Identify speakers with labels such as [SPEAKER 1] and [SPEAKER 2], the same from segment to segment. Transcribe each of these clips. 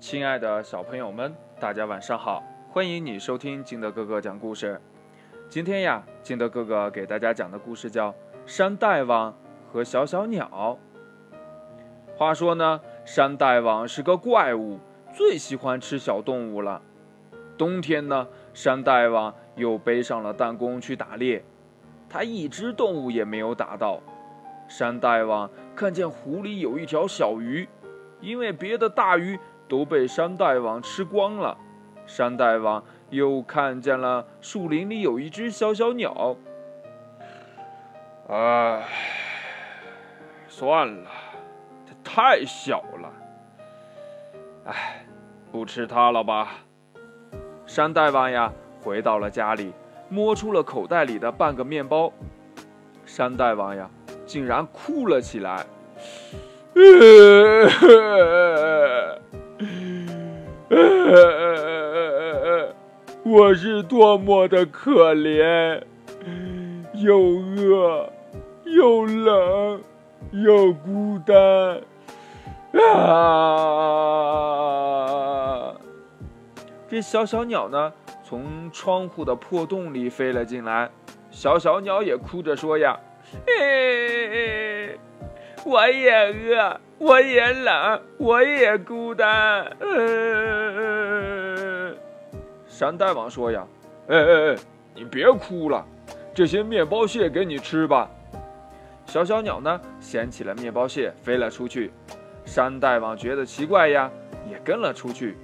[SPEAKER 1] 亲爱的小朋友们，大家晚上好！欢迎你收听金德哥哥讲故事。今天呀，金德哥哥给大家讲的故事叫《山大王和小小鸟》。话说呢，山大王是个怪物，最喜欢吃小动物了。冬天呢，山大王又背上了弹弓去打猎，他一只动物也没有打到。山大王看见湖里有一条小鱼，因为别的大鱼都被山大王吃光了。山大王又看见了树林里有一只小小鸟，唉，算了，它太小了，唉，不吃它了吧。山大王呀，回到了家里，摸出了口袋里的半个面包。山大王呀。竟然哭了起来，我是多么的可怜，又饿，又冷，又孤单啊！这小小鸟呢，从窗户的破洞里飞了进来，小小鸟也哭着说呀。嘿，我也饿，我也冷，我也孤单。嗯，山大王说呀：“哎哎哎，你别哭了，这些面包屑给你吃吧。”小小鸟呢，捡起了面包屑，飞了出去。山大王觉得奇怪呀，也跟了出去。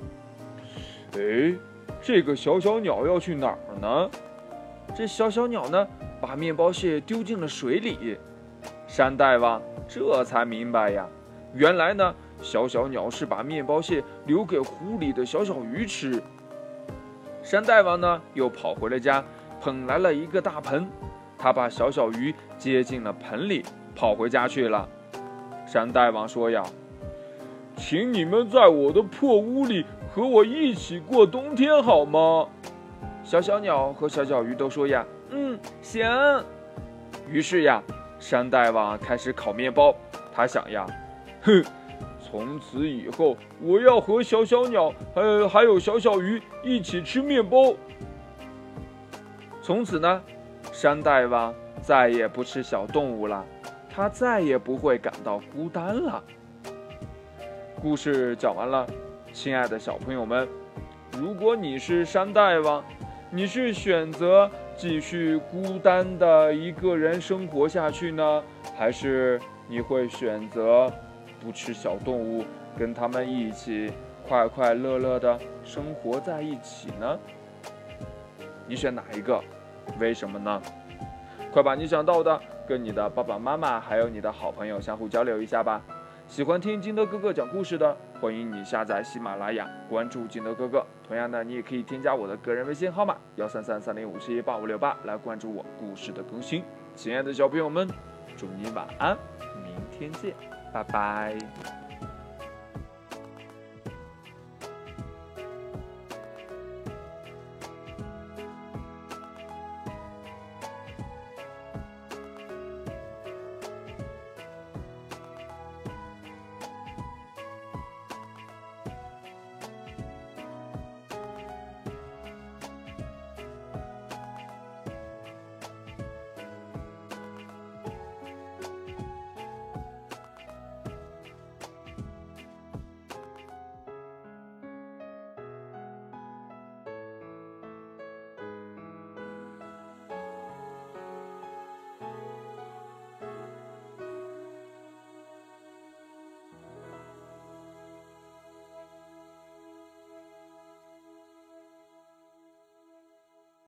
[SPEAKER 1] 哎，这个小小鸟要去哪儿呢？这小小鸟呢？把面包屑丢进了水里，山大王这才明白呀，原来呢，小小鸟是把面包屑留给湖里的小小鱼吃。山大王呢，又跑回了家，捧来了一个大盆，他把小小鱼接进了盆里，跑回家去了。山大王说呀：“请你们在我的破屋里和我一起过冬天好吗？”小小鸟和小小鱼都说呀。嗯，行。于是呀，山大王开始烤面包。他想呀，哼，从此以后，我要和小小鸟，呃，还有小小鱼一起吃面包。从此呢，山大王再也不吃小动物了，他再也不会感到孤单了。故事讲完了，亲爱的小朋友们，如果你是山大王，你是选择？继续孤单的一个人生活下去呢，还是你会选择不吃小动物，跟他们一起快快乐乐的生活在一起呢？你选哪一个？为什么呢？快把你想到的跟你的爸爸妈妈还有你的好朋友相互交流一下吧。喜欢听金德哥哥讲故事的，欢迎你下载喜马拉雅，关注金德哥哥。同样的，你也可以添加我的个人微信号码幺三三三零五七八五六八来关注我故事的更新。亲爱的小朋友们，祝你晚安，明天见，拜拜。